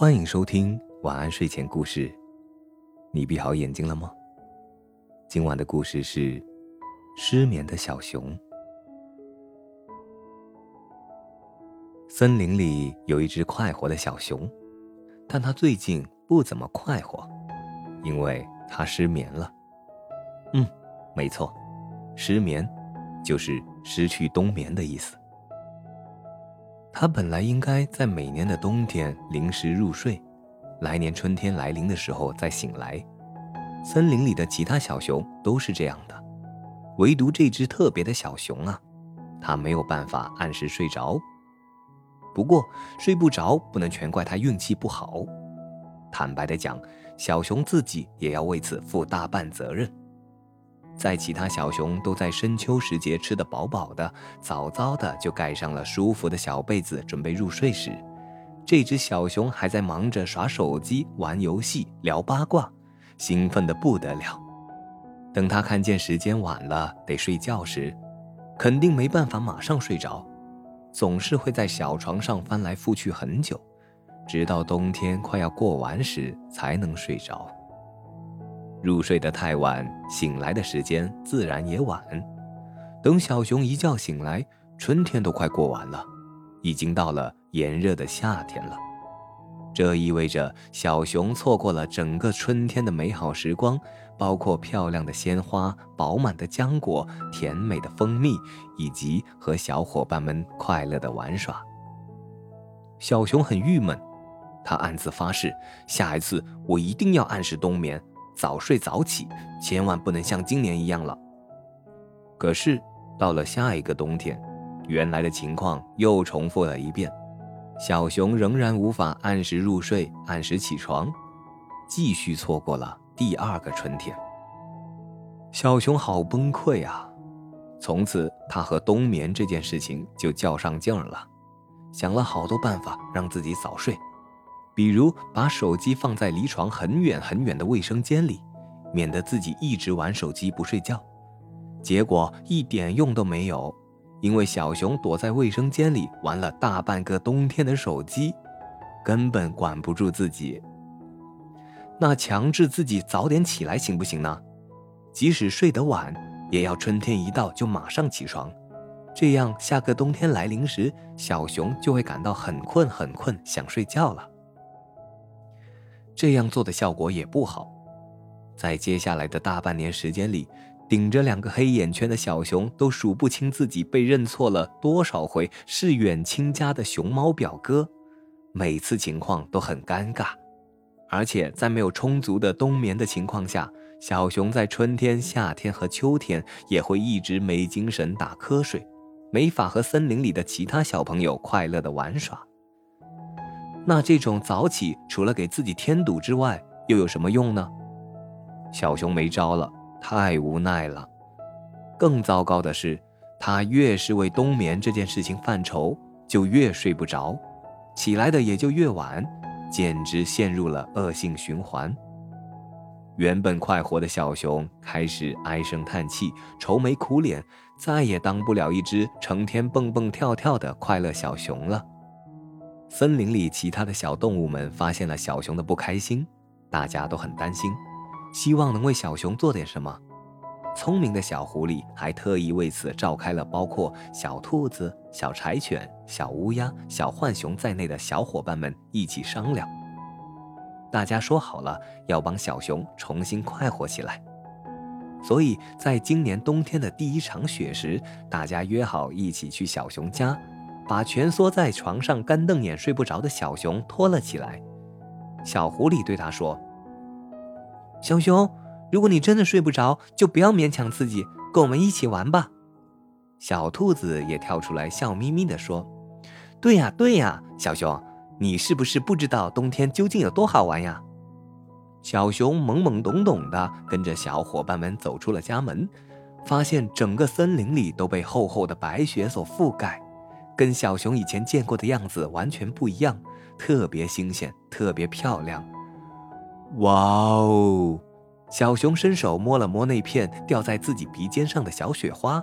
欢迎收听晚安睡前故事。你闭好眼睛了吗？今晚的故事是失眠的小熊。森林里有一只快活的小熊，但它最近不怎么快活，因为它失眠了。嗯，没错，失眠就是失去冬眠的意思。他本来应该在每年的冬天临时入睡，来年春天来临的时候再醒来。森林里的其他小熊都是这样的，唯独这只特别的小熊啊，它没有办法按时睡着。不过睡不着不能全怪它运气不好，坦白的讲，小熊自己也要为此负大半责任。在其他小熊都在深秋时节吃得饱饱的，早早的就盖上了舒服的小被子，准备入睡时，这只小熊还在忙着耍手机、玩游戏、聊八卦，兴奋的不得了。等他看见时间晚了，得睡觉时，肯定没办法马上睡着，总是会在小床上翻来覆去很久，直到冬天快要过完时才能睡着。入睡得太晚，醒来的时间自然也晚。等小熊一觉醒来，春天都快过完了，已经到了炎热的夏天了。这意味着小熊错过了整个春天的美好时光，包括漂亮的鲜花、饱满的浆果、甜美的蜂蜜，以及和小伙伴们快乐的玩耍。小熊很郁闷，他暗自发誓：下一次我一定要按时冬眠。早睡早起，千万不能像今年一样了。可是到了下一个冬天，原来的情况又重复了一遍，小熊仍然无法按时入睡、按时起床，继续错过了第二个春天。小熊好崩溃啊！从此，他和冬眠这件事情就较上劲儿了，想了好多办法让自己早睡。比如把手机放在离床很远很远的卫生间里，免得自己一直玩手机不睡觉。结果一点用都没有，因为小熊躲在卫生间里玩了大半个冬天的手机，根本管不住自己。那强制自己早点起来行不行呢？即使睡得晚，也要春天一到就马上起床，这样下个冬天来临时，小熊就会感到很困很困，想睡觉了。这样做的效果也不好，在接下来的大半年时间里，顶着两个黑眼圈的小熊都数不清自己被认错了多少回是远亲家的熊猫表哥，每次情况都很尴尬，而且在没有充足的冬眠的情况下，小熊在春天、夏天和秋天也会一直没精神打瞌睡，没法和森林里的其他小朋友快乐的玩耍。那这种早起除了给自己添堵之外，又有什么用呢？小熊没招了，太无奈了。更糟糕的是，他越是为冬眠这件事情犯愁，就越睡不着，起来的也就越晚，简直陷入了恶性循环。原本快活的小熊开始唉声叹气、愁眉苦脸，再也当不了一只成天蹦蹦跳跳的快乐小熊了。森林里其他的小动物们发现了小熊的不开心，大家都很担心，希望能为小熊做点什么。聪明的小狐狸还特意为此召开了包括小兔子、小柴犬、小乌鸦、小浣熊在内的小伙伴们一起商量。大家说好了要帮小熊重新快活起来，所以在今年冬天的第一场雪时，大家约好一起去小熊家。把蜷缩在床上干瞪眼睡不着的小熊拖了起来。小狐狸对他说：“小熊，如果你真的睡不着，就不要勉强自己，跟我们一起玩吧。”小兔子也跳出来笑眯眯地说：“对呀，对呀，小熊，你是不是不知道冬天究竟有多好玩呀？”小熊懵懵懂懂地跟着小伙伴们走出了家门，发现整个森林里都被厚厚的白雪所覆盖。跟小熊以前见过的样子完全不一样，特别新鲜，特别漂亮。哇哦！小熊伸手摸了摸那片掉在自己鼻尖上的小雪花，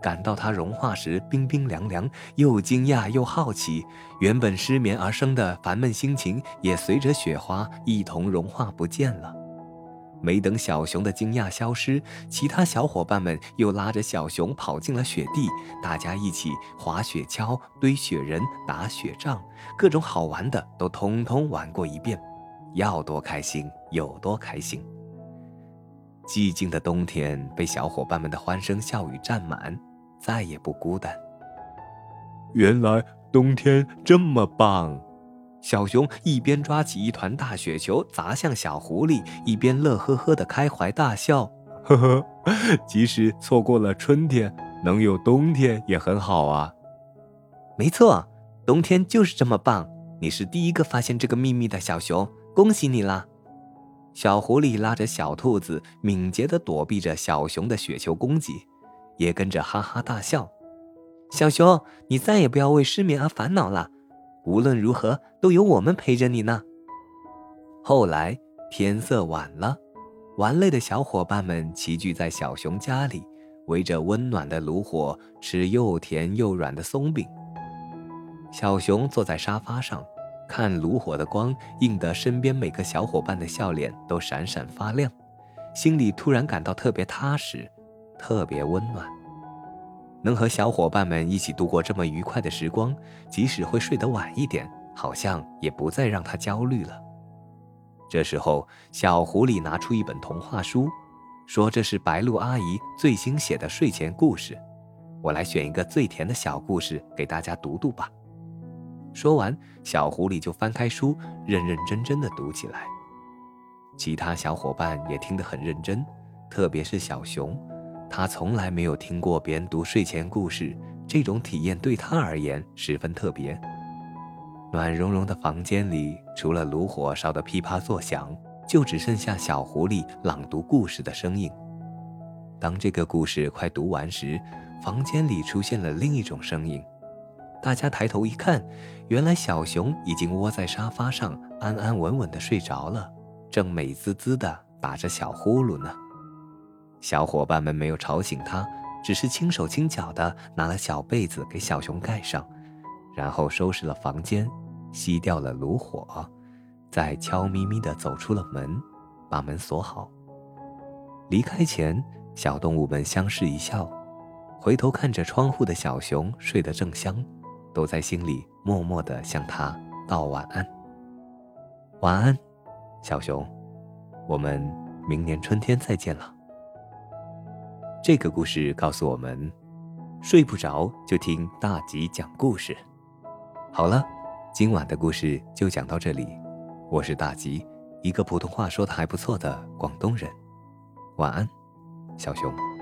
感到它融化时冰冰凉凉，又惊讶又好奇。原本失眠而生的烦闷心情也随着雪花一同融化不见了。没等小熊的惊讶消失，其他小伙伴们又拉着小熊跑进了雪地，大家一起滑雪橇、堆雪人、打雪仗，各种好玩的都通通玩过一遍，要多开心有多开心。寂静的冬天被小伙伴们的欢声笑语占满，再也不孤单。原来冬天这么棒！小熊一边抓起一团大雪球砸向小狐狸，一边乐呵呵的开怀大笑。呵呵，即使错过了春天，能有冬天也很好啊。没错，冬天就是这么棒。你是第一个发现这个秘密的小熊，恭喜你啦！小狐狸拉着小兔子，敏捷地躲避着小熊的雪球攻击，也跟着哈哈大笑。小熊，你再也不要为失眠而烦恼了，无论如何都有我们陪着你呢。后来天色晚了，玩累的小伙伴们齐聚在小熊家里，围着温暖的炉火吃又甜又软的松饼。小熊坐在沙发上。看炉火的光映得身边每个小伙伴的笑脸都闪闪发亮，心里突然感到特别踏实，特别温暖。能和小伙伴们一起度过这么愉快的时光，即使会睡得晚一点，好像也不再让他焦虑了。这时候，小狐狸拿出一本童话书，说：“这是白鹿阿姨最新写的睡前故事，我来选一个最甜的小故事给大家读读吧。”说完，小狐狸就翻开书，认认真真的读起来。其他小伙伴也听得很认真，特别是小熊，他从来没有听过别人读睡前故事，这种体验对他而言十分特别。暖融融的房间里，除了炉火烧得噼啪作响，就只剩下小狐狸朗读故事的声音。当这个故事快读完时，房间里出现了另一种声音。大家抬头一看，原来小熊已经窝在沙发上，安安稳稳地睡着了，正美滋滋地打着小呼噜呢。小伙伴们没有吵醒他，只是轻手轻脚地拿了小被子给小熊盖上，然后收拾了房间，熄掉了炉火，再悄咪咪地走出了门，把门锁好。离开前，小动物们相视一笑，回头看着窗户的小熊睡得正香。都在心里默默的向他道晚安。晚安，小熊，我们明年春天再见了。这个故事告诉我们，睡不着就听大吉讲故事。好了，今晚的故事就讲到这里。我是大吉，一个普通话说的还不错的广东人。晚安，小熊。